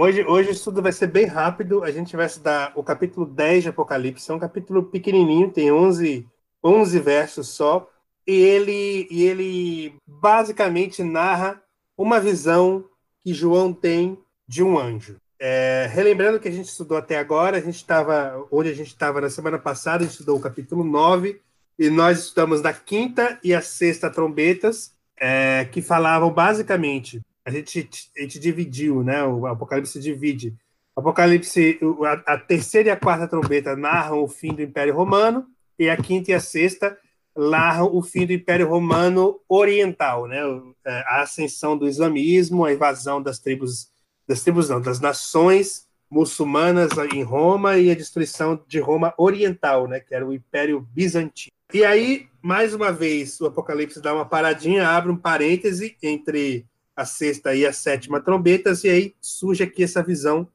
Hoje, hoje o estudo vai ser bem rápido. A gente vai estudar o capítulo 10 de Apocalipse. É um capítulo pequenininho, tem 11, 11 versos só. E ele, e ele basicamente narra uma visão que João tem de um anjo. É, relembrando que a gente estudou até agora, a gente estava onde a gente estava na semana passada, a gente estudou o capítulo 9, e nós estudamos da quinta e a sexta trombetas, é, que falavam basicamente a gente, a gente dividiu, né? O Apocalipse divide. Apocalipse, a, a, terceira e a quarta trombeta narram o fim do Império Romano, e a quinta e a sexta narram o fim do Império Romano Oriental, né? É, a ascensão do islamismo, a invasão das tribos, das tribos não, das nações muçulmanas em Roma e a destruição de Roma Oriental, né? Que era o Império Bizantino. E aí, mais uma vez, o Apocalipse dá uma paradinha, abre um parêntese entre a sexta e a sétima trombetas, e aí surge aqui essa visão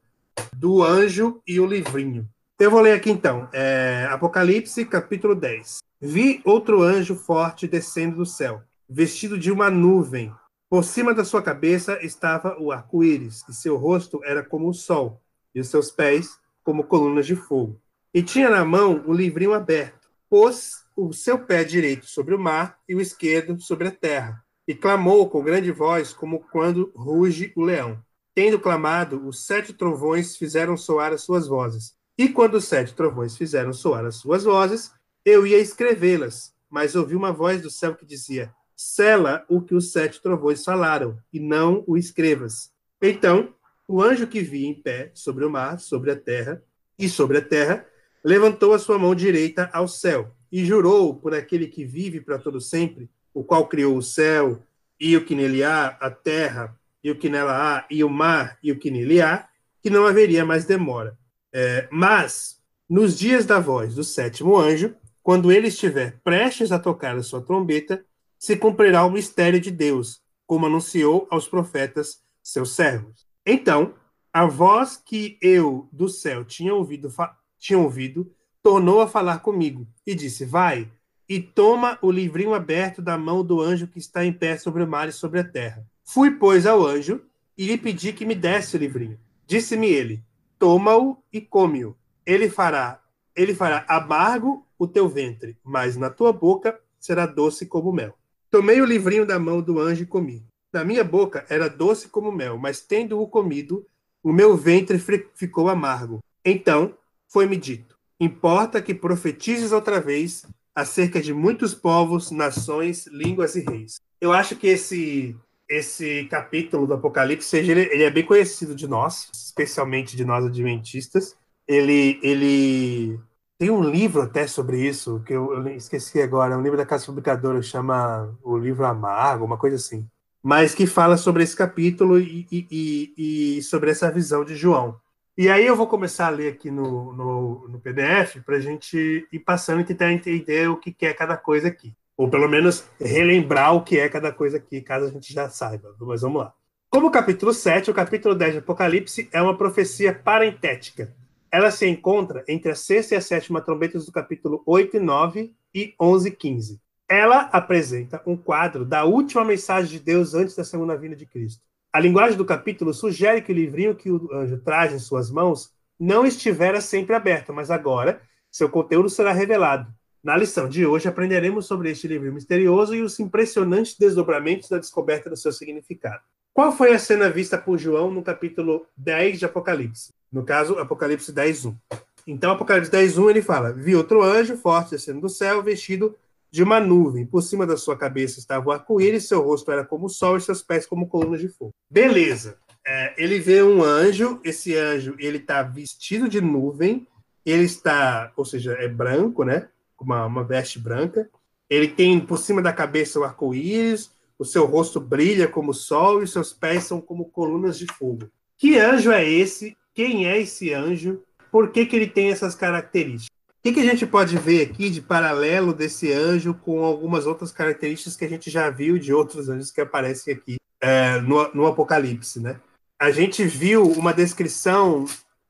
do anjo e o livrinho. Eu vou ler aqui então, é, Apocalipse, capítulo 10. Vi outro anjo forte descendo do céu, vestido de uma nuvem. Por cima da sua cabeça estava o arco-íris, e seu rosto era como o sol, e os seus pés como colunas de fogo. E tinha na mão o livrinho aberto. Pôs o seu pé direito sobre o mar e o esquerdo sobre a terra e clamou com grande voz, como quando ruge o leão. Tendo clamado, os sete trovões fizeram soar as suas vozes. E quando os sete trovões fizeram soar as suas vozes, eu ia escrevê-las, mas ouvi uma voz do céu que dizia: Sela o que os sete trovões falaram, e não o escrevas. Então, o anjo que vi em pé sobre o mar, sobre a terra e sobre a terra, levantou a sua mão direita ao céu e jurou por aquele que vive para todo sempre, o qual criou o céu e o que nele há, a terra e o que nela há, e o mar e o que nele há, que não haveria mais demora. É, mas, nos dias da voz do sétimo anjo, quando ele estiver prestes a tocar a sua trombeta, se cumprirá o mistério de Deus, como anunciou aos profetas, seus servos. Então, a voz que eu do céu tinha ouvido, tinha ouvido tornou a falar comigo e disse: Vai, e toma o livrinho aberto da mão do anjo que está em pé sobre o mar e sobre a terra. Fui, pois, ao anjo e lhe pedi que me desse o livrinho. Disse-me ele: Toma-o e come-o. Ele fará, ele fará amargo o teu ventre, mas na tua boca será doce como mel. Tomei o livrinho da mão do anjo e comi. Na minha boca era doce como mel, mas tendo-o comido, o meu ventre ficou amargo. Então foi-me dito: Importa que profetizes outra vez acerca de muitos povos, nações, línguas e reis. Eu acho que esse esse capítulo do Apocalipse, ele, ele, é bem conhecido de nós, especialmente de nós adventistas. Ele, ele tem um livro até sobre isso, que eu, eu esqueci agora, um livro da Casa Publicadora, chama O Livro Amargo, uma coisa assim. Mas que fala sobre esse capítulo e, e, e, e sobre essa visão de João. E aí eu vou começar a ler aqui no, no, no PDF para a gente ir passando e tentar entender o que é cada coisa aqui. Ou pelo menos relembrar o que é cada coisa aqui, caso a gente já saiba. Mas vamos lá. Como o capítulo 7, o capítulo 10 de Apocalipse é uma profecia parentética. Ela se encontra entre a sexta e a sétima trombetas do capítulo 8 e 9 e 11 e 15. Ela apresenta um quadro da última mensagem de Deus antes da segunda vinda de Cristo. A linguagem do capítulo sugere que o livrinho que o anjo traz em suas mãos não estivera sempre aberto, mas agora seu conteúdo será revelado. Na lição de hoje aprenderemos sobre este livro misterioso e os impressionantes desdobramentos da descoberta do seu significado. Qual foi a cena vista por João no capítulo 10 de Apocalipse? No caso, Apocalipse 10, 1. Então, Apocalipse 10, 1, ele fala: Vi outro anjo forte descendo do céu, vestido de uma nuvem. Por cima da sua cabeça estava o arco-íris, seu rosto era como o sol e seus pés como colunas de fogo. Beleza. É, ele vê um anjo, esse anjo ele está vestido de nuvem, ele está, ou seja, é branco, né? Com uma, uma veste branca. Ele tem por cima da cabeça o arco-íris, o seu rosto brilha como o sol e seus pés são como colunas de fogo. Que anjo é esse? Quem é esse anjo? Por que, que ele tem essas características? Que, que a gente pode ver aqui de paralelo desse anjo com algumas outras características que a gente já viu de outros anjos que aparecem aqui é, no, no Apocalipse, né? A gente viu uma descrição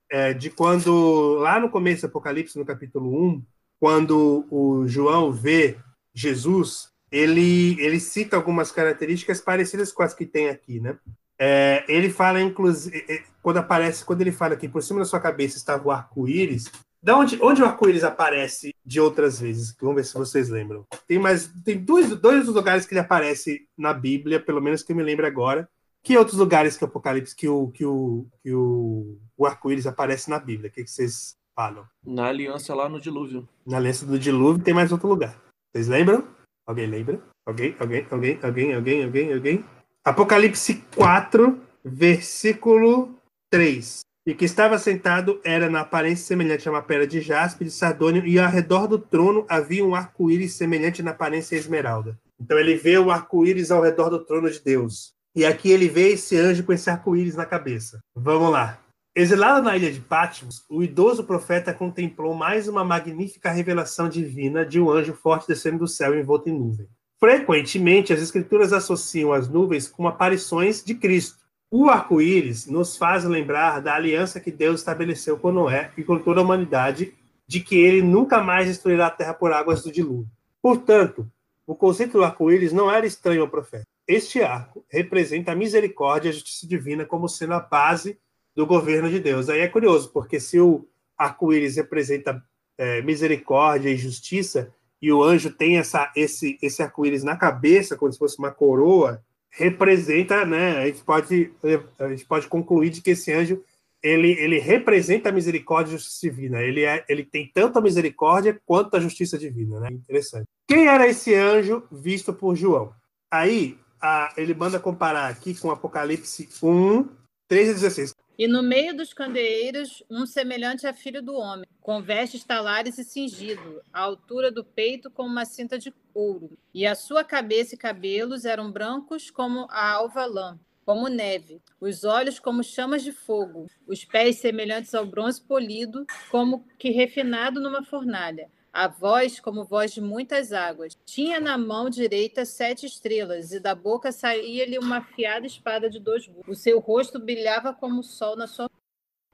é, de quando, lá no começo do Apocalipse, no capítulo 1, quando o João vê Jesus, ele, ele cita algumas características parecidas com as que tem aqui, né? É, ele fala, inclusive, é, quando aparece, quando ele fala que por cima da sua cabeça estava o arco-íris, da onde, onde o arco-íris aparece de outras vezes? Vamos ver se vocês lembram. Tem mais, tem dois, dois lugares que ele aparece na Bíblia, pelo menos que eu me lembro agora. Que outros lugares que o Apocalipse, que o, que o, que o, o arco-íris aparece na Bíblia? O que, que vocês falam? Na aliança lá no dilúvio. Na aliança do dilúvio tem mais outro lugar. Vocês lembram? Alguém lembra? Alguém? Alguém? Alguém? Alguém? Alguém? Alguém? Alguém? Apocalipse 4, versículo 3. E que estava sentado era na aparência semelhante a uma pedra de jaspe, de sardônio, e ao redor do trono havia um arco-íris semelhante na aparência a esmeralda. Então ele vê o arco-íris ao redor do trono de Deus. E aqui ele vê esse anjo com esse arco-íris na cabeça. Vamos lá. Exilado na ilha de Patmos, o idoso profeta contemplou mais uma magnífica revelação divina de um anjo forte descendo do céu envolto em nuvem. Frequentemente, as escrituras associam as nuvens com aparições de Cristo. O arco-íris nos faz lembrar da aliança que Deus estabeleceu com Noé e com toda a humanidade, de que ele nunca mais destruirá a terra por águas do dilúvio. Portanto, o conceito do arco-íris não era estranho ao profeta. Este arco representa a misericórdia e a justiça divina como sendo a base do governo de Deus. Aí é curioso, porque se o arco-íris representa é, misericórdia e justiça, e o anjo tem essa, esse, esse arco-íris na cabeça, como se fosse uma coroa, representa, né? A gente pode, a gente pode concluir de que esse anjo ele, ele representa a misericórdia e a justiça divina. Ele, é, ele tem tanto a misericórdia quanto a justiça divina, né? Interessante. Quem era esse anjo visto por João? Aí a, ele manda comparar aqui com Apocalipse 1, 13 a 16. E no meio dos candeeiros, um semelhante a filho do homem, com vestes talares e cingido, à altura do peito com uma cinta de ouro. E a sua cabeça e cabelos eram brancos como a alva lã, como neve, os olhos como chamas de fogo, os pés semelhantes ao bronze polido, como que refinado numa fornalha a voz como voz de muitas águas. Tinha na mão direita sete estrelas, e da boca saía-lhe uma afiada espada de dois gumes. O seu rosto brilhava como o sol na sua.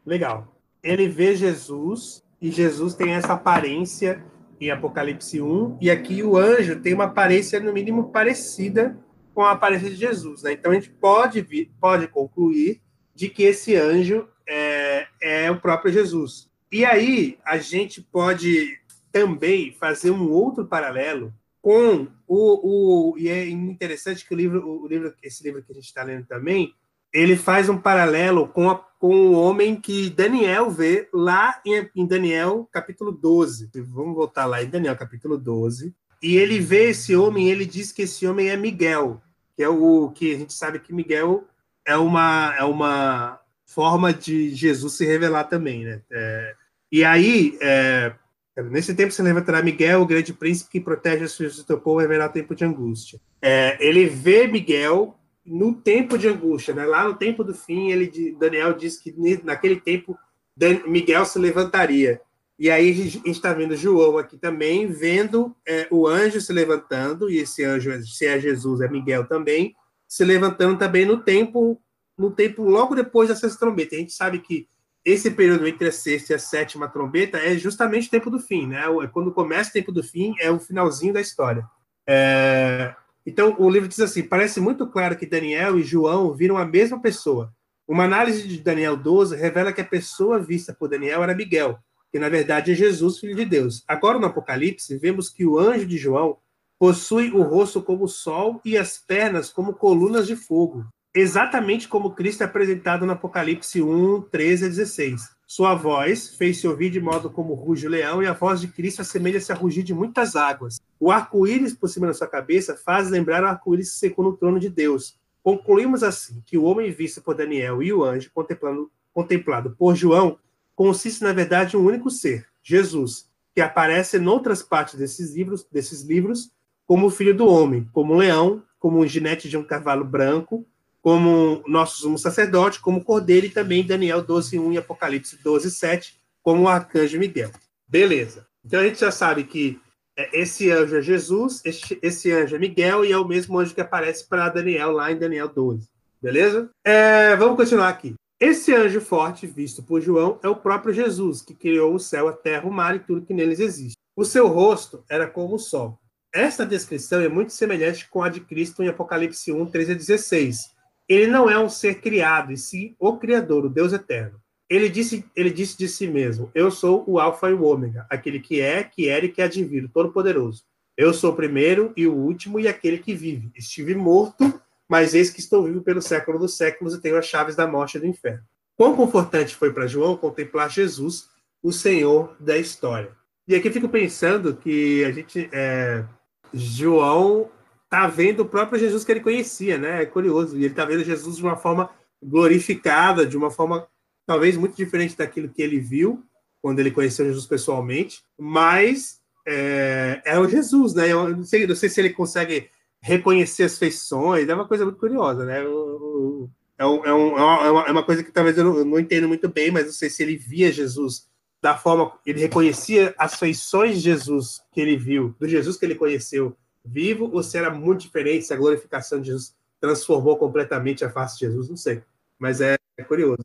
Legal. Ele vê Jesus, e Jesus tem essa aparência em Apocalipse 1, e aqui o anjo tem uma aparência, no mínimo, parecida com a aparência de Jesus. Né? Então a gente pode, vir, pode concluir de que esse anjo é, é o próprio Jesus. E aí a gente pode também fazer um outro paralelo com o, o e é interessante que o livro, o livro esse livro que a gente está lendo também, ele faz um paralelo com, a, com o homem que Daniel vê lá em, em Daniel capítulo 12. Vamos voltar lá em Daniel capítulo 12. E ele vê esse homem, ele diz que esse homem é Miguel, que é o que a gente sabe que Miguel é uma é uma forma de Jesus se revelar também, né? É, e aí é, Nesse tempo se levantará Miguel, o grande príncipe que protege os filhos do teu povo haverá tempo de angústia. É, ele vê Miguel no tempo de angústia, né? lá no tempo do fim, ele Daniel diz que naquele tempo Miguel se levantaria. E aí a gente está vendo João aqui também, vendo é, o anjo se levantando, e esse anjo, se é Jesus, é Miguel também, se levantando também no tempo, no tempo logo depois da sexta trombeta. A gente sabe que esse período entre a sexta e a sétima trombeta é justamente o tempo do fim, né? É quando começa o tempo do fim, é o finalzinho da história. É... Então, o livro diz assim: parece muito claro que Daniel e João viram a mesma pessoa. Uma análise de Daniel 12 revela que a pessoa vista por Daniel era Miguel, que na verdade é Jesus, filho de Deus. Agora, no Apocalipse, vemos que o anjo de João possui o rosto como o sol e as pernas como colunas de fogo exatamente como Cristo é apresentado no Apocalipse 1, 13 a 16. Sua voz fez-se ouvir de modo como ruge o leão, e a voz de Cristo assemelha-se a rugir de muitas águas. O arco-íris por cima da sua cabeça faz lembrar o arco-íris que secou no trono de Deus. Concluímos assim que o homem visto por Daniel e o anjo contemplado por João consiste, na verdade, em um único ser, Jesus, que aparece em outras partes desses livros, desses livros como o filho do homem, como um leão como um ginete de um cavalo branco, como nosso sumo sacerdote, como cordeiro, e também Daniel 12:1 e Apocalipse 12:7, como o arcanjo Miguel. Beleza. Então a gente já sabe que é, esse anjo é Jesus, esse, esse anjo é Miguel, e é o mesmo anjo que aparece para Daniel lá em Daniel 12. Beleza? É, vamos continuar aqui. Esse anjo forte, visto por João, é o próprio Jesus, que criou o céu, a terra, o mar e tudo que neles existe. O seu rosto era como o sol. Esta descrição é muito semelhante com a de Cristo em Apocalipse 1, 13 a 16. Ele não é um ser criado, e sim o Criador, o Deus eterno. Ele disse, ele disse de si mesmo: Eu sou o Alfa e o Ômega, aquele que é, que era e que há de vir, todo-poderoso. Eu sou o primeiro e o último e aquele que vive. Estive morto, mas eis que estou vivo pelo século dos séculos e tenho as chaves da morte e do inferno. Quão confortante foi para João contemplar Jesus, o Senhor da história. E aqui fico pensando que a gente, é, João tá vendo o próprio Jesus que ele conhecia, né? É curioso. E ele tá vendo Jesus de uma forma glorificada, de uma forma talvez muito diferente daquilo que ele viu quando ele conheceu Jesus pessoalmente, mas é, é o Jesus, né? Eu não sei, não sei se ele consegue reconhecer as feições, é uma coisa muito curiosa, né? É, um, é, um, é, uma, é uma coisa que talvez eu não, eu não entendo muito bem, mas não sei se ele via Jesus da forma ele reconhecia as feições de Jesus que ele viu, do Jesus que ele conheceu vivo, ou se era muito diferente, se a glorificação de Jesus transformou completamente a face de Jesus, não sei. Mas é, é curioso.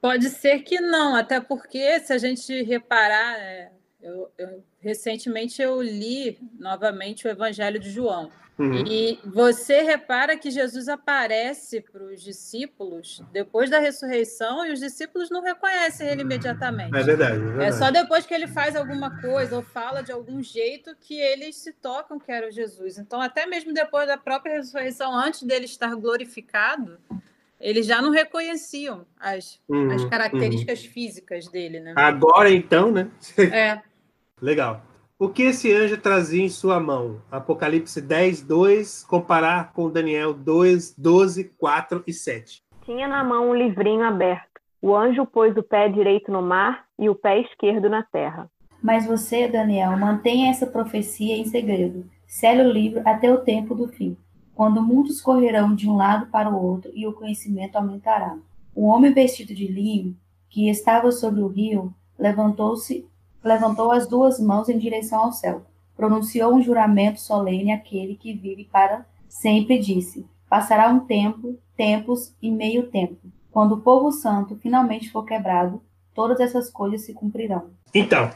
Pode ser que não, até porque se a gente reparar, é, eu, eu, recentemente eu li novamente o Evangelho de João. Uhum. E você repara que Jesus aparece para os discípulos depois da ressurreição e os discípulos não reconhecem ele imediatamente. É verdade, é verdade. É só depois que ele faz alguma coisa ou fala de algum jeito que eles se tocam que era o Jesus. Então, até mesmo depois da própria ressurreição, antes dele estar glorificado, eles já não reconheciam as, uhum, as características uhum. físicas dele, né? Agora então, né? É. Legal. O que esse anjo trazia em sua mão? Apocalipse 10, 2, comparar com Daniel 2, 12, 4 e 7. Tinha na mão um livrinho aberto. O anjo pôs o pé direito no mar e o pé esquerdo na terra. Mas você, Daniel, mantenha essa profecia em segredo. Cele o livro até o tempo do fim quando muitos correrão de um lado para o outro e o conhecimento aumentará. O homem vestido de linho, que estava sobre o rio, levantou-se, levantou as duas mãos em direção ao céu, pronunciou um juramento solene àquele que vive para sempre disse: Passará um tempo, tempos e meio tempo. Quando o povo santo finalmente for quebrado, todas essas coisas se cumprirão. Então,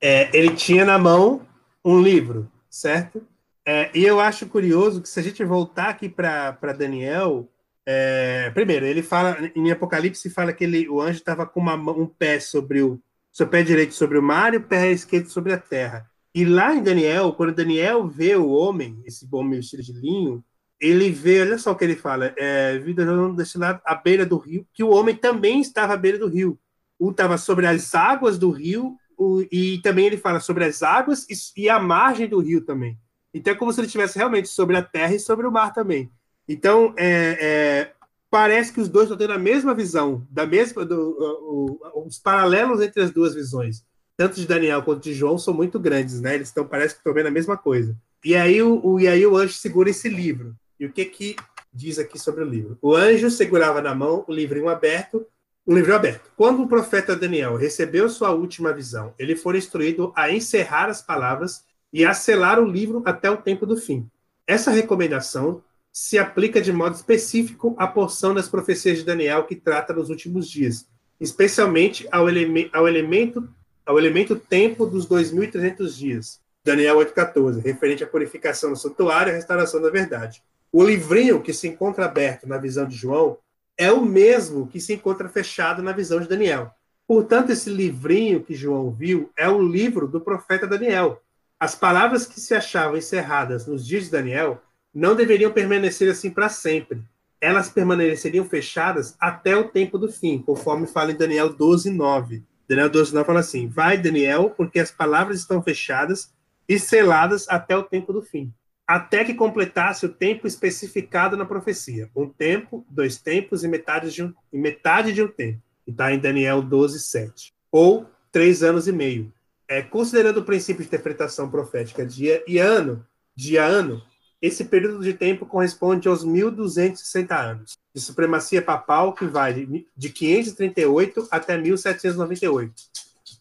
é, ele tinha na mão um livro, certo? É, e eu acho curioso que se a gente voltar aqui para Daniel, é, primeiro, ele fala, em Apocalipse, fala que ele, o anjo estava com uma, um pé sobre o seu pé direito sobre o mar e o pé esquerdo sobre a terra. E lá em Daniel, quando Daniel vê o homem, esse homem vestido de linho, ele vê, olha só o que ele fala, é, vida deste lado, à beira do rio, que o homem também estava à beira do rio. Um estava sobre as águas do rio, o, e também ele fala sobre as águas e, e a margem do rio também. Então é como se ele estivesse realmente sobre a terra e sobre o mar também. Então é, é, parece que os dois estão tendo a mesma visão, da mesma, do, o, os paralelos entre as duas visões, tanto de Daniel quanto de João, são muito grandes, né? Eles estão parece que estão vendo a mesma coisa. E aí o, o, e aí o anjo segura esse livro. E o que que diz aqui sobre o livro? O anjo segurava na mão o livrinho aberto, um livro aberto. Quando o profeta Daniel recebeu sua última visão, ele foi instruído a encerrar as palavras e a selar o livro até o tempo do fim. Essa recomendação se aplica de modo específico à porção das profecias de Daniel que trata dos últimos dias, especialmente ao, eleme ao elemento ao elemento tempo dos 2.300 dias. Daniel 8,14, referente à purificação do santuário e à restauração da verdade. O livrinho que se encontra aberto na visão de João é o mesmo que se encontra fechado na visão de Daniel. Portanto, esse livrinho que João viu é o livro do profeta Daniel, as palavras que se achavam encerradas nos dias de Daniel não deveriam permanecer assim para sempre. Elas permaneceriam fechadas até o tempo do fim, conforme fala em Daniel 12, 9. Daniel 12, 9 fala assim: Vai, Daniel, porque as palavras estão fechadas e seladas até o tempo do fim, até que completasse o tempo especificado na profecia. Um tempo, dois tempos e metade de um, e metade de um tempo. Está em Daniel 12, 7. Ou três anos e meio é, considerando o princípio de interpretação profética dia e ano, dia ano, esse período de tempo corresponde aos 1260 anos de supremacia papal que vai de 538 até 1798.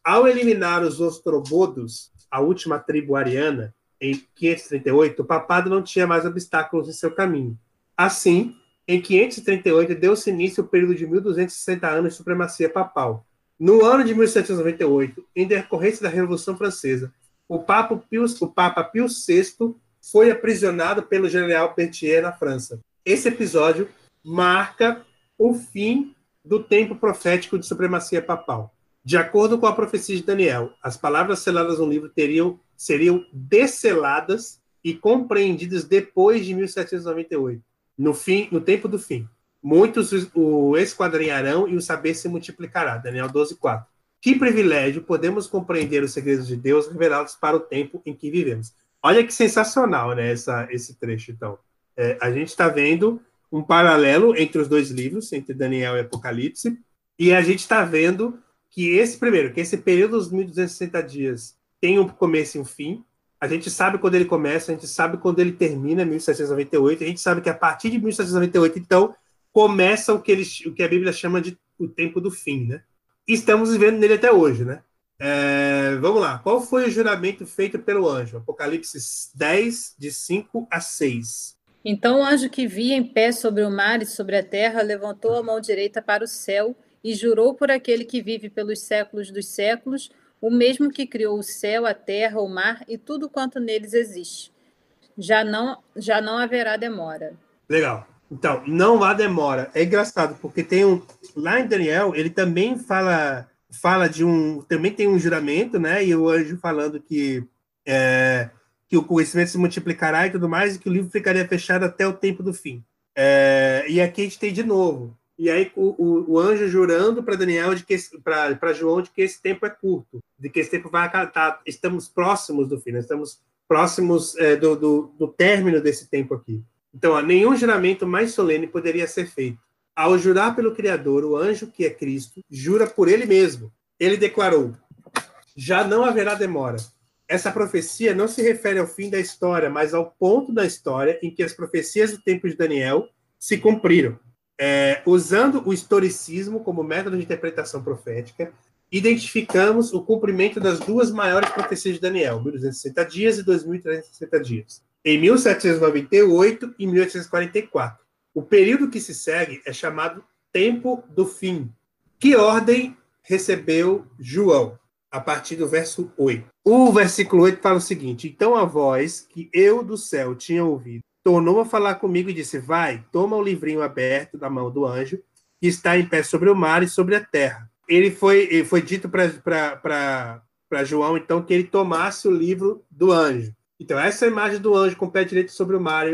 Ao eliminar os ostrogodos, a última tribo ariana, em 538, o papado não tinha mais obstáculos em seu caminho. Assim, em 538, deu-se início ao período de 1260 anos de supremacia papal. No ano de 1798, em decorrência da Revolução Francesa, o Papa Pio, o Papa Pio VI foi aprisionado pelo general Berthier na França. Esse episódio marca o fim do tempo profético de supremacia papal. De acordo com a profecia de Daniel, as palavras seladas no livro teriam, seriam desceladas e compreendidas depois de 1798, no fim, no tempo do fim. Muitos o esquadrinharão e o saber se multiplicará. Daniel 12:4. Que privilégio podemos compreender os segredos de Deus revelados para o tempo em que vivemos. Olha que sensacional, né, essa, esse trecho, então. É, a gente está vendo um paralelo entre os dois livros, entre Daniel e Apocalipse, e a gente está vendo que esse, primeiro, que esse período dos 1260 dias tem um começo e um fim. A gente sabe quando ele começa, a gente sabe quando ele termina, 1798. A gente sabe que a partir de 1798, então, começa o que, ele, o que a Bíblia chama de o tempo do fim, né? E estamos vivendo nele até hoje, né? É, vamos lá. Qual foi o juramento feito pelo anjo? Apocalipse 10, de 5 a 6. Então o anjo que via em pé sobre o mar e sobre a terra levantou a mão direita para o céu e jurou por aquele que vive pelos séculos dos séculos, o mesmo que criou o céu, a terra, o mar e tudo quanto neles existe. Já não, já não haverá demora. Legal. Então, não há demora. É engraçado, porque tem um. Lá em Daniel, ele também fala, fala de um. Também tem um juramento, né? E o anjo falando que é, que o conhecimento se multiplicará e tudo mais, e que o livro ficaria fechado até o tempo do fim. É, e aqui a gente tem de novo. E aí o, o, o anjo jurando para Daniel de que para João de que esse tempo é curto, de que esse tempo vai acatar. Estamos próximos do fim, estamos próximos é, do, do, do, término desse tempo aqui. Então, ó, nenhum juramento mais solene poderia ser feito. Ao jurar pelo Criador, o anjo que é Cristo jura por ele mesmo. Ele declarou: já não haverá demora essa profecia não se refere ao fim da história, mas ao ponto da história em que as profecias do tempo de Daniel se cumpriram. É, usando o historicismo como método de interpretação profética, identificamos o cumprimento das duas maiores profecias de Daniel, 1260 dias e 2360 dias, em 1798 e 1844. O período que se segue é chamado Tempo do Fim. Que ordem recebeu João? a partir do verso 8. O versículo 8 fala o seguinte: Então a voz que eu do céu tinha ouvido tornou a falar comigo e disse: Vai, toma o livrinho aberto da mão do anjo, que está em pé sobre o mar e sobre a terra. Ele foi, foi dito para João, então, que ele tomasse o livro do anjo. Então, essa imagem do anjo com o pé direito sobre o mar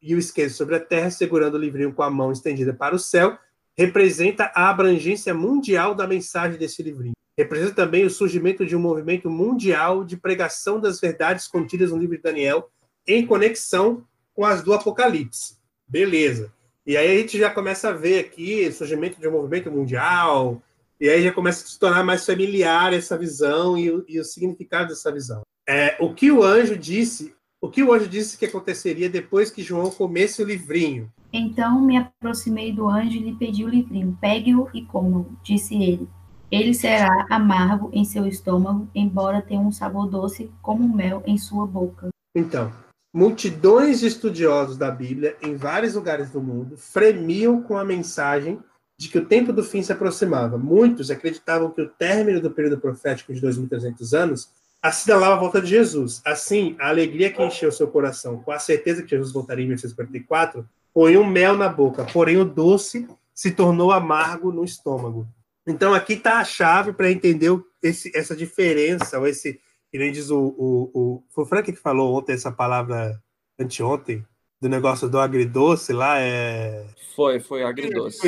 e o esquerdo sobre a terra, segurando o livrinho com a mão estendida para o céu, representa a abrangência mundial da mensagem desse livrinho. Representa também o surgimento de um movimento mundial de pregação das verdades contidas no livro de Daniel, em conexão com as do Apocalipse. Beleza. E aí a gente já começa a ver aqui o surgimento de um movimento mundial, e aí já começa a se tornar mais familiar essa visão e, e o significado dessa visão. É, o que o anjo disse, o que o anjo disse que aconteceria depois que João comesse o livrinho? Então me aproximei do anjo e lhe pedi o livrinho. Pegue-o e coma, disse ele. Ele será amargo em seu estômago, embora tenha um sabor doce como mel em sua boca. Então, multidões de estudiosos da Bíblia em vários lugares do mundo fremiam com a mensagem de que o tempo do fim se aproximava. Muitos acreditavam que o término do período profético de 2.300 anos assinalava a volta de Jesus. Assim, a alegria que encheu seu coração com a certeza que Jesus voltaria em 1944 põe um mel na boca, porém o doce se tornou amargo no estômago. Então, aqui está a chave para entender esse, essa diferença, ou esse, que nem diz o, o, o. Foi o Frank que falou ontem essa palavra, anteontem, do negócio do agridoce lá. É... Foi, foi agridoce.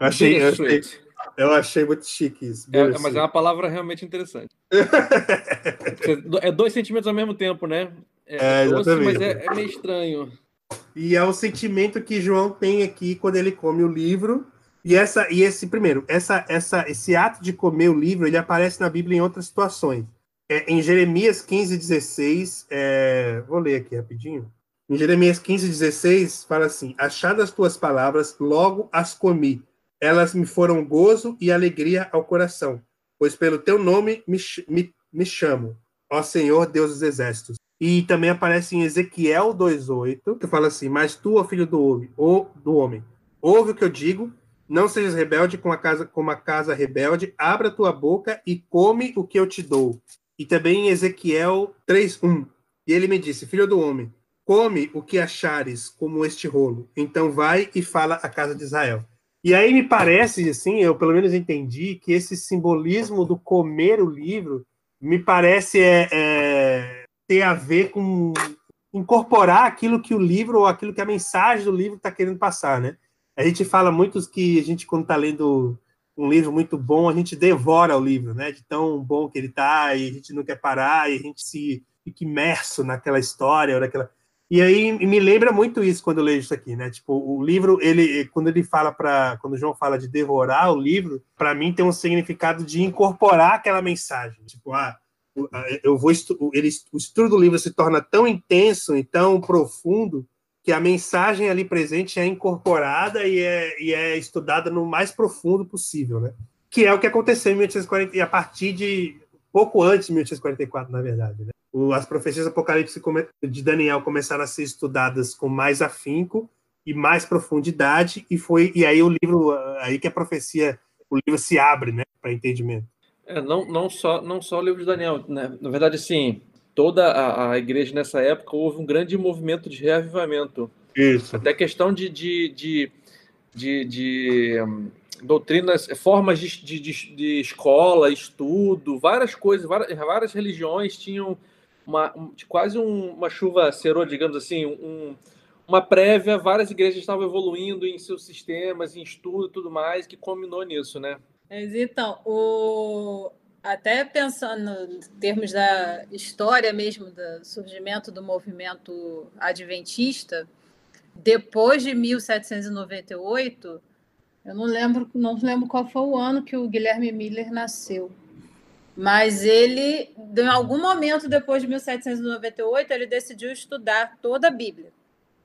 Eu achei, eu achei, eu achei muito chique isso. É, mas é uma palavra realmente interessante. é dois sentimentos ao mesmo tempo, né? É, é doce, mas é, é meio estranho. E é o sentimento que João tem aqui quando ele come o livro e essa e esse primeiro, essa essa esse ato de comer o livro, ele aparece na Bíblia em outras situações. É, em Jeremias 15, 16, é, vou ler aqui rapidinho. Em Jeremias 15, 16, fala assim: Achadas as tuas palavras, logo as comi. Elas me foram gozo e alegria ao coração, pois pelo teu nome me, me, me chamo, ó Senhor Deus dos exércitos. E também aparece em Ezequiel 2,8, que fala assim: Mas tu, ó filho do homem, ou do homem, ouve o que eu digo, não sejas rebelde com a casa, como a casa rebelde, abra tua boca e come o que eu te dou. E também em Ezequiel 3:1. E ele me disse: Filho do homem, come o que achares como este rolo. Então vai e fala à casa de Israel. E aí me parece, assim, eu pelo menos entendi que esse simbolismo do comer o livro me parece é, é, ter a ver com incorporar aquilo que o livro ou aquilo que a mensagem do livro está querendo passar, né? A gente fala muito que a gente, quando está lendo um livro muito bom, a gente devora o livro, né? De tão bom que ele está e a gente não quer parar e a gente se fica imerso naquela história ou naquela e aí me lembra muito isso quando eu leio isso aqui, né? Tipo, o livro, ele quando ele fala para quando o João fala de devorar o livro, para mim tem um significado de incorporar aquela mensagem. Tipo, ah, eu vou ele, o estudo do livro se torna tão intenso e tão profundo que a mensagem ali presente é incorporada e é, e é estudada no mais profundo possível, né? Que é o que aconteceu em 1840 e a partir de pouco antes de 1844, na verdade, né? As profecias apocalípticas de Daniel começaram a ser estudadas com mais afinco e mais profundidade e foi e aí o livro aí que a profecia o livro se abre né para entendimento. É, não, não só não só o livro de Daniel né? na verdade assim toda a, a, igreja nessa época houve um grande movimento de reavivamento. Isso. Até questão de de, de, de, de um, doutrinas formas de, de, de, escola estudo várias coisas várias, várias religiões tinham uma, quase um, uma chuva cerou, digamos assim, um, uma prévia, várias igrejas estavam evoluindo em seus sistemas, em estudo e tudo mais, que combinou nisso, né? Mas então, o... até pensando em termos da história mesmo, do surgimento do movimento adventista, depois de 1798, eu não lembro, não lembro qual foi o ano que o Guilherme Miller nasceu. Mas ele, em algum momento depois de 1798, ele decidiu estudar toda a Bíblia.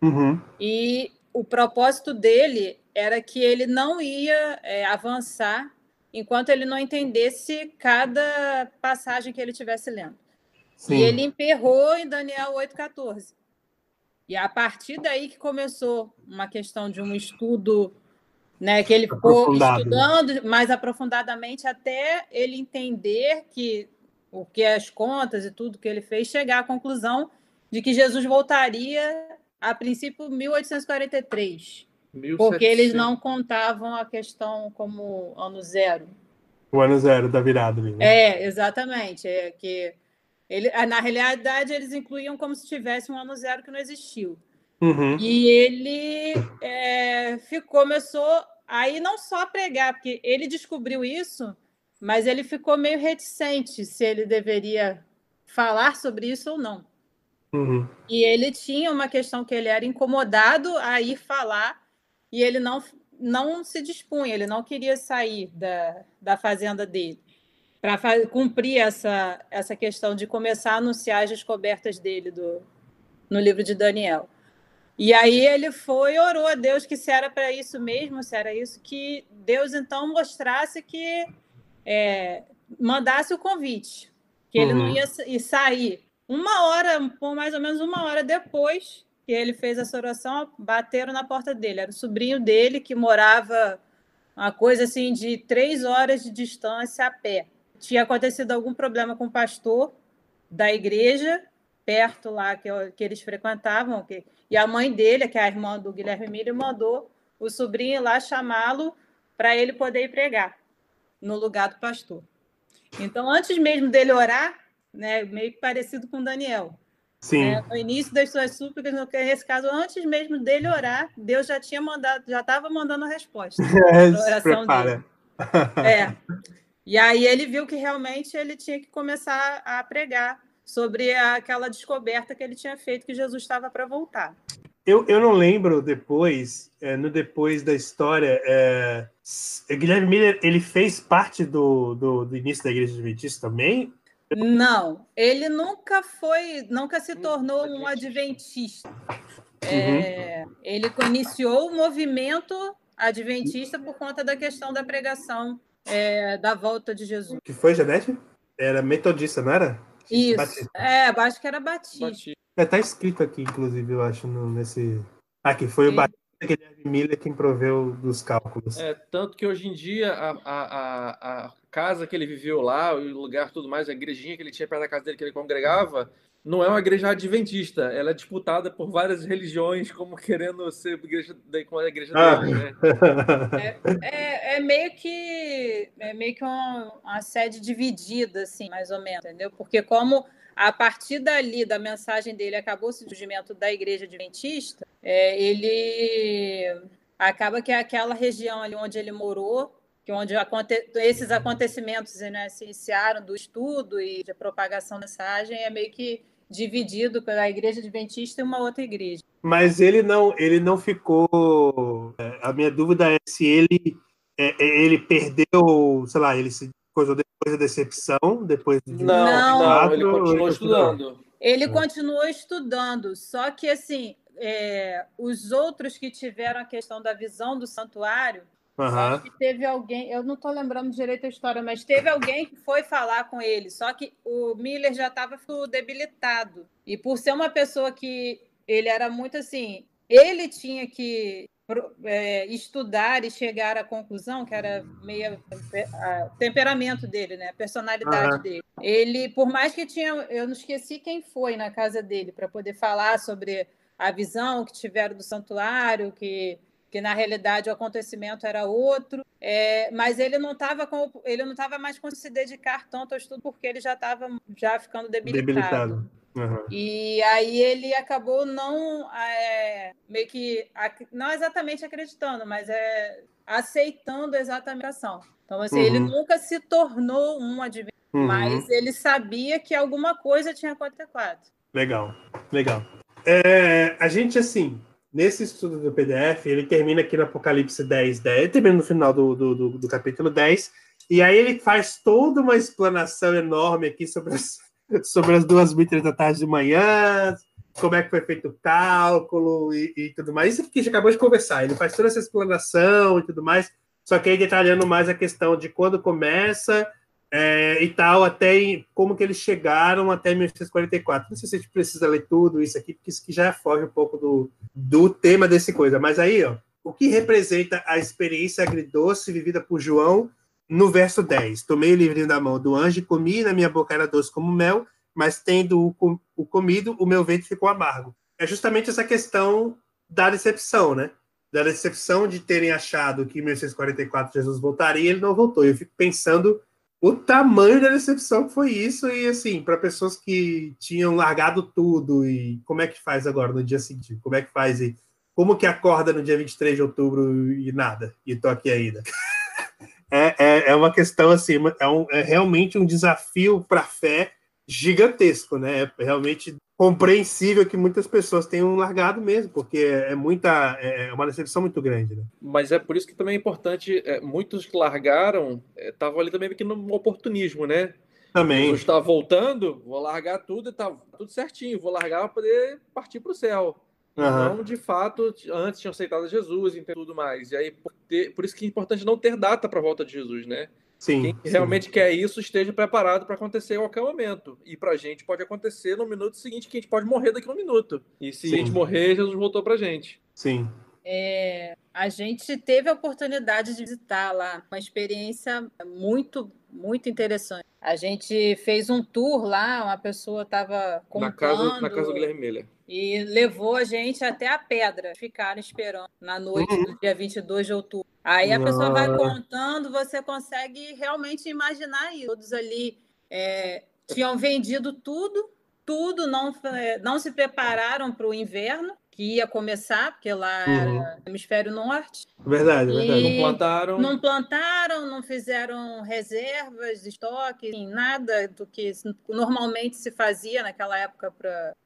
Uhum. E o propósito dele era que ele não ia é, avançar enquanto ele não entendesse cada passagem que ele estivesse lendo. Sim. E ele emperrou em Daniel 8,14. E a partir daí que começou uma questão de um estudo né? Que ele ficou estudando mais aprofundadamente até ele entender que o que as contas e tudo que ele fez chegar à conclusão de que Jesus voltaria a princípio 1843. 1700. Porque eles não contavam a questão como ano zero. O ano zero da virada. Né? É, exatamente. É que ele, na realidade, eles incluíam como se tivesse um ano zero que não existiu. Uhum. E ele é, ficou, começou Aí não só pregar, porque ele descobriu isso, mas ele ficou meio reticente se ele deveria falar sobre isso ou não. Uhum. E ele tinha uma questão que ele era incomodado a ir falar e ele não, não se dispunha, ele não queria sair da, da fazenda dele para cumprir essa, essa questão de começar a anunciar as descobertas dele do, no livro de Daniel. E aí ele foi e orou a Deus que se era para isso mesmo, se era isso, que Deus então mostrasse que é, mandasse o convite, que ele não uhum. ia sair. Uma hora, mais ou menos uma hora depois que ele fez essa oração, bateram na porta dele. Era o sobrinho dele que morava uma coisa assim de três horas de distância a pé. Tinha acontecido algum problema com o pastor da igreja perto lá que, que eles frequentavam, que, e a mãe dele, que é a irmã do Guilherme Milho, mandou o sobrinho lá chamá-lo para ele poder ir pregar no lugar do pastor. Então, antes mesmo dele orar, né, meio parecido com Daniel. Sim. Né, no início das suas súplicas, nesse caso, antes mesmo dele orar, Deus já tinha mandado, já estava mandando a resposta. É, oração dele. É. E aí ele viu que realmente ele tinha que começar a pregar sobre aquela descoberta que ele tinha feito que Jesus estava para voltar. Eu, eu não lembro depois, é, no depois da história, é, Guilherme Miller ele fez parte do, do, do, início da Igreja Adventista também? Não, ele nunca foi, nunca se tornou um adventista. É, ele iniciou o movimento adventista por conta da questão da pregação é, da volta de Jesus. Que foi, Janete? Era metodista, não era? Isso. Batista. É, acho que era Batista. Bati. É, tá escrito aqui, inclusive, eu acho, no- nesse. Aqui, foi o Sim. Batista que Guilherme Miller quem proveu dos cálculos. É, tanto que hoje em dia a, a, a, a casa que ele viveu lá, o lugar tudo mais, a igrejinha que ele tinha perto da casa dele que ele congregava, não é uma igreja adventista. Ela é disputada por várias religiões como querendo ser igreja, da- como a igreja Ah. dele, né? É, é meio que é meio que uma, uma sede dividida, assim, mais ou menos, entendeu? Porque como a partir dali da mensagem dele acabou o surgimento da igreja adventista, é, ele acaba que é aquela região ali onde ele morou, que onde aconte- esses acontecimentos né, se iniciaram do estudo e da propagação da mensagem é meio que dividido pela igreja adventista e uma outra igreja. Mas ele não, ele não ficou. é, A minha dúvida é se ele, é, é, ele perdeu, sei lá, ele se coisou depois da decepção, depois de Não, não, ele continuou ou estudando. Ele continuou estudando, só que assim, é, os outros que tiveram a questão da visão do santuário, Acho que teve alguém, eu não estou lembrando direito a história, mas teve alguém que foi falar com ele, só que o Miller já estava debilitado. E por ser uma pessoa que ele era muito assim, ele tinha que é, estudar e chegar à conclusão, que era meio o temperamento dele, né? a personalidade Aham. dele. Ele, por mais que tinha, eu não esqueci quem foi na casa dele para poder falar sobre a visão que tiveram do santuário, que que na realidade o acontecimento era outro, é, mas ele não estava ele não estava mais conseguindo se dedicar tanto ao estudo porque ele já estava já ficando debilitado. Debilitado. Aham. E aí ele acabou não é, meio que não exatamente acreditando, mas é aceitando exatamente a ação. Então assim, ele Uhum. nunca se tornou um advogado, Uhum. mas ele sabia que alguma coisa tinha acontecido. Legal, legal. É, a gente, assim, nesse estudo do PDF, ele termina aqui no Apocalipse 10, 10, ele termina no final do, do, do, do capítulo 10, e aí ele faz toda uma explanação enorme aqui sobre as, sobre as duas mil da tarde de manhã, como é que foi feito o cálculo e, e tudo mais. Isso que a gente acabou de conversar. Ele faz toda essa explanação e tudo mais, só que aí detalhando mais a questão de quando começa é, e tal, até em- como que eles chegaram até 1944. Não sei se a gente precisa ler tudo isso aqui, porque isso aqui já foge um pouco do, do tema desse coisa. Mas aí, ó, o que representa a experiência agridoce vivida por João no verso 10? Tomei o livrinho da mão do anjo e comi, na minha boca era doce como mel, mas tendo o, com- o comido, o meu ventre ficou amargo. É justamente essa questão da decepção, né? Da decepção de terem achado que em 1944 Jesus voltaria e ele não voltou. Eu fico pensando o tamanho da decepção que foi isso e assim para pessoas que tinham largado tudo e como é que faz agora no dia seguinte? Como é que faz e como que acorda no dia 23 de outubro e nada? E tô aqui ainda. É, é, é uma questão assim é, um, é realmente um desafio para a fé gigantesco né? É realmente compreensível que muitas pessoas tenham largado mesmo porque é, é muita é uma decepção muito grande né? Mas é por isso que também é importante, é, muitos que largaram estavam ali também que no oportunismo, né? também Eu estava voltando, vou largar tudo e tá tudo certinho, vou largar para poder partir para o céu. Aham. Não, de fato, antes tinham aceitado Jesus e tudo mais. E aí, por, ter- por isso que é importante não ter data para a volta de Jesus, né? Sim, Quem sim. realmente quer isso esteja preparado para acontecer a qualquer momento. E para a gente pode acontecer no minuto seguinte, que a gente pode morrer daqui a um minuto. E se Sim. a gente morrer, Jesus voltou para a gente. sim É, a gente teve a oportunidade de visitar lá, uma experiência muito, muito interessante. A gente fez um tour lá, uma pessoa estava Na casa, na casa do Guilherme Miller. e levou a gente até a pedra. Ficaram esperando na noite do dia 22 de outubro. Aí a pessoa vai contando, você consegue realmente imaginar isso. Todos ali é, tinham vendido tudo, tudo, não, é, não se prepararam para o inverno, que ia começar, porque lá Uhum. era hemisfério norte. verdade verdade Não plantaram. Não plantaram, não fizeram reservas, estoque, nada do que normalmente se fazia naquela época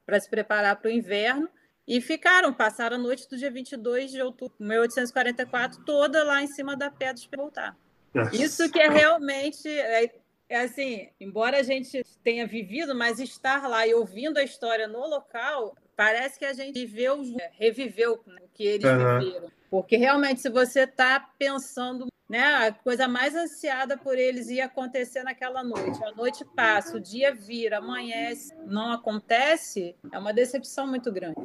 para se preparar para o inverno. E ficaram, passaram a noite do dia 22 de outubro de 1844, toda lá em cima da pedra para voltar. Nossa. Isso que é realmente. é, é assim, embora a gente tenha vivido, mas estar lá e ouvindo a história no local, parece que a gente viveu, reviveu o que eles uhum. viveram. Porque realmente, se você está pensando, né, a coisa mais ansiada por eles ia acontecer naquela noite. A noite passa, o dia vira, amanhece, não acontece, é uma decepção muito grande.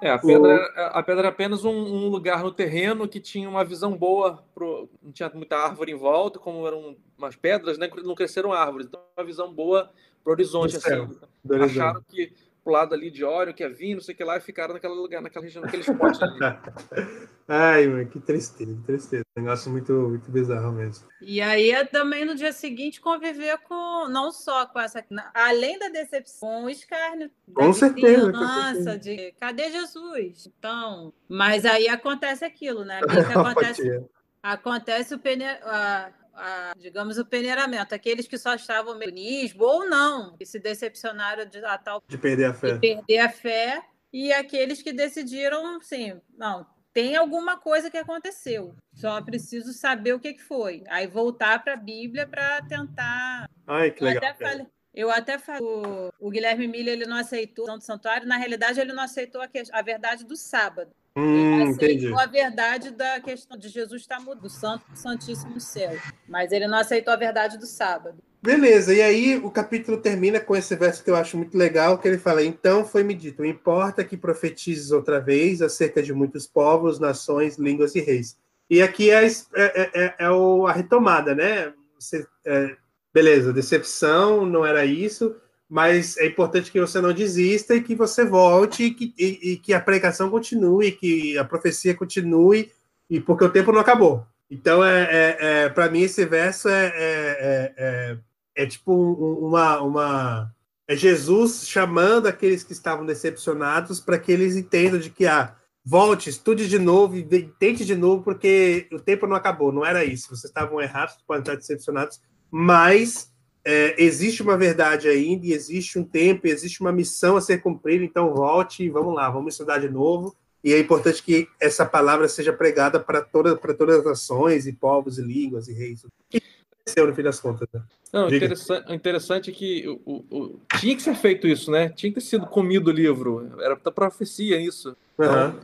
É, a pedra, a pedra era apenas um, um, lugar no terreno que tinha uma visão boa, pro, não tinha muita árvore em volta, como eram umas pedras, né, não cresceram árvores, então uma visão boa para o horizonte. Assim. Acharam que pro lado ali de óleo, que é vinho, não sei o que lá, e ficaram naquele lugar, naquela região, naquele spot ali. Ai, mano, que tristeza, que tristeza. Negócio muito, muito bizarro mesmo. E aí também no dia seguinte conviver com, não só com essa, além da decepção, com o escárnio. Com certeza. Nossa, de cadê Jesus? Então, mas aí acontece aquilo, né? O que acontece? acontece o pene, a, a, digamos, o peneiramento. Aqueles que só estavam no mecanismo ou não, que se decepcionaram de, a tal de perder a fé. De perder a fé, e aqueles que decidiram, sim, não, tem alguma coisa que aconteceu. Só preciso saber o que, que foi. Aí voltar para a Bíblia para tentar. Ai, que legal. Eu até falei, o, Guilherme Miller ele não aceitou o santuário. Na realidade, ele não aceitou a, a verdade do sábado. Hum, ele aceitou a verdade da questão de Jesus estar mudo, do Santo Santíssimo Céu. Mas ele não aceitou a verdade do sábado. Beleza, e aí o capítulo termina com esse verso que eu acho muito legal, que ele fala, então foi me dito, importa que profetizes outra vez acerca de muitos povos, nações, línguas e reis. E aqui é, é, é, é, é a retomada, né? Você, é, beleza, decepção, não era isso, mas é importante que você não desista e que você volte e que, e, e que a pregação continue, que a profecia continue, e porque o tempo não acabou. Então, é, é, é para mim, esse verso é, é, é, é tipo uma, uma. É Jesus chamando aqueles que estavam decepcionados para que eles entendam de que, ah, volte, estude de novo, tente de novo, porque o tempo não acabou, não era isso. Vocês estavam errados, podem estar decepcionados, mas é, existe uma verdade ainda, e existe um tempo, existe uma missão a ser cumprida, então volte e vamos lá, vamos estudar de novo. E é importante que essa palavra seja pregada para toda, todas as nações, e povos, e línguas, e reis. O que aconteceu no fim das contas? Né? Não, interessante, interessante é que o, o, tinha que ser feito isso, né? Tinha que ter sido comido o livro. Era da profecia isso. Então, uhum.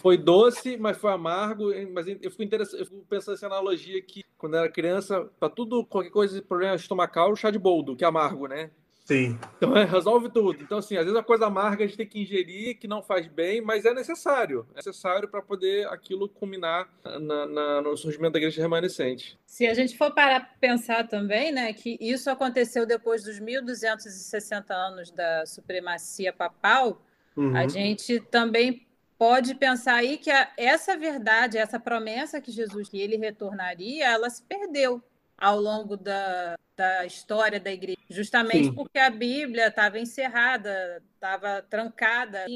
Foi doce, mas foi amargo. Mas eu fico, interessado, eu fico pensando nessa analogia que, quando era criança, para tudo, qualquer coisa, problema estomacal, chá de boldo, que é amargo, né? Sim. Então, é, resolve tudo. Então, assim, às vezes a coisa amarga a gente tem que ingerir, que não faz bem, mas é necessário. É necessário para poder aquilo culminar na, na, no surgimento da igreja remanescente. Se a gente for parar para pensar também, né, que isso aconteceu depois dos 1260 anos da supremacia papal, uhum. a gente também pode pensar aí que a, essa verdade, essa promessa que Jesus que ele retornaria, ela se perdeu ao longo da, da história da igreja, justamente Sim. porque a Bíblia estava encerrada, estava trancada.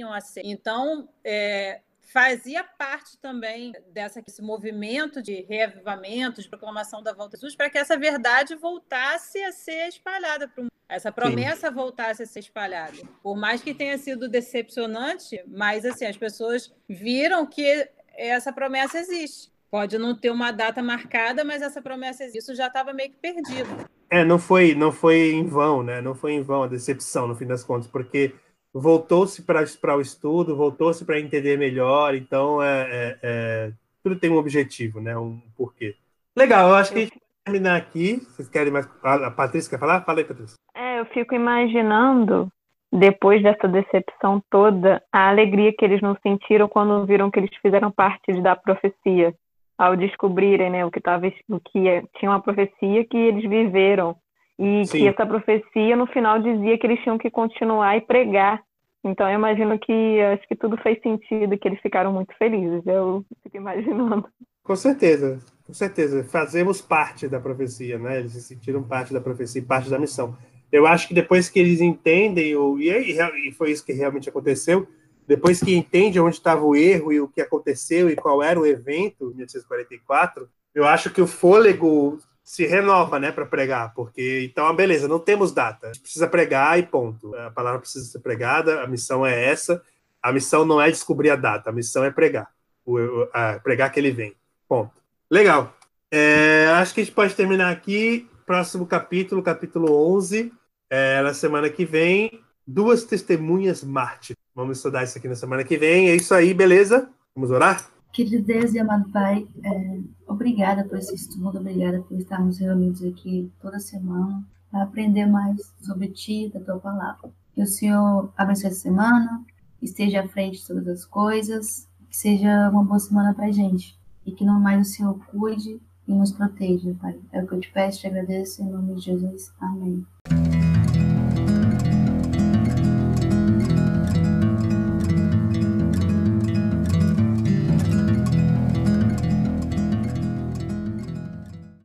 Então, é, fazia parte também dessa, desse movimento de reavivamento, de proclamação da volta de Jesus, para que essa verdade voltasse a ser espalhada para o mundo. Essa promessa Sim. voltasse a ser espalhada. Por mais que tenha sido decepcionante, mas assim, as pessoas viram que essa promessa existe. Pode não ter uma data marcada, mas essa promessa existe. Isso já estava meio que perdido. É, não foi, não foi em vão, né? Não foi em vão a decepção, no fim das contas, porque voltou-se para o estudo, voltou-se para entender melhor, então é, é, é, tudo tem um objetivo, né? Um porquê. Legal, eu acho que a gente terminar aqui. Vocês querem mais. A Patrícia quer falar? Fala aí, Patrícia. É, eu fico imaginando, depois dessa decepção toda, a alegria que eles não sentiram quando viram que eles fizeram parte da profecia. Ao descobrirem né, o que, tava, o que é, tinha uma profecia que eles viveram e Sim. que essa profecia, no final, dizia que eles tinham que continuar e pregar. Então, eu imagino que acho que tudo fez sentido, que eles ficaram muito felizes. Eu fico imaginando. Com certeza, com certeza. Fazemos parte da profecia, né? Eles se sentiram parte da profecia, parte da missão. Eu acho que depois que eles entendem, e foi isso que realmente aconteceu, depois que entende onde estava o erro e o que aconteceu e qual era o evento, 1844, eu acho que o fôlego se renova, né, para pregar, porque então, beleza, não temos data, a gente precisa pregar e ponto. A palavra precisa ser pregada, a missão é essa. A missão não é descobrir a data, a missão é pregar, o, pregar que ele vem. Ponto. Legal. É, acho que a gente pode terminar aqui. próximo capítulo, capítulo 11, é, na semana que vem, duas testemunhas mártires. Vamos estudar isso aqui na semana que vem. É isso aí, beleza? Vamos orar? Querido Deus e amado Pai, é, obrigada por esse estudo, obrigada por estarmos reunidos aqui toda semana para aprender mais sobre Ti, da Tua palavra. Que o Senhor abençoe essa semana, esteja à frente de todas as coisas, que seja uma boa semana para a gente e que não mais o Senhor cuide e nos proteja, Pai. É o que eu te peço, te agradeço em nome de Jesus. Amém.